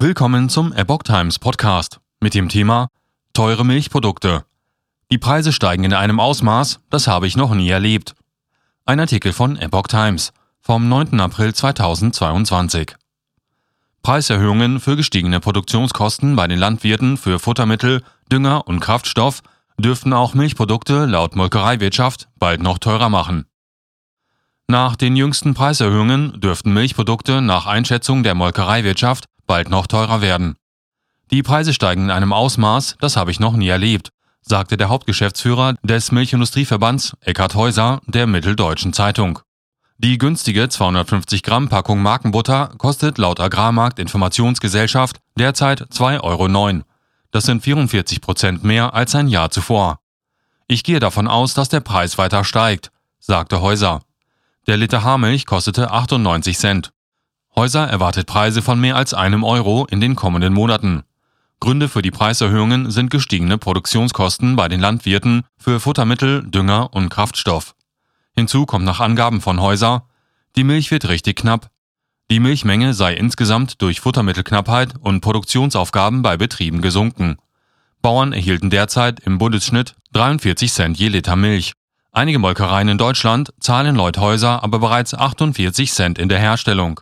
Willkommen zum Epoch Times Podcast mit dem Thema Teure Milchprodukte. Die Preise steigen in einem Ausmaß, das habe ich noch nie erlebt. Ein Artikel von Epoch Times vom 9. April 2022. Preiserhöhungen für gestiegene Produktionskosten bei den Landwirten für Futtermittel, Dünger und Kraftstoff dürften auch Milchprodukte laut Molkereiwirtschaft bald noch teurer machen. Nach den jüngsten Preiserhöhungen dürften Milchprodukte nach Einschätzung der Molkereiwirtschaft bald noch teurer werden. Die Preise steigen in einem Ausmaß, das habe ich noch nie erlebt, sagte der Hauptgeschäftsführer des Milchindustrieverbands Eckhard Häuser der Mitteldeutschen Zeitung. Die günstige 250 Gramm Packung Markenbutter kostet laut Agrarmarkt Informationsgesellschaft derzeit 2,09 Euro. Das sind 44 Prozent mehr als ein Jahr zuvor. Ich gehe davon aus, dass der Preis weiter steigt, sagte Häuser. Der Liter Haarmilch kostete 98 Cent. Häuser erwartet Preise von mehr als einem Euro in den kommenden Monaten. Gründe für die Preiserhöhungen sind gestiegene Produktionskosten bei den Landwirten für Futtermittel, Dünger und Kraftstoff. Hinzu kommt nach Angaben von Häuser, die Milch wird richtig knapp. Die Milchmenge sei insgesamt durch Futtermittelknappheit und Produktionsaufgaben bei Betrieben gesunken. Bauern erhielten derzeit im Bundesschnitt 43 Cent je Liter Milch. Einige Molkereien in Deutschland zahlen laut Häuser aber bereits 48 Cent in der Herstellung.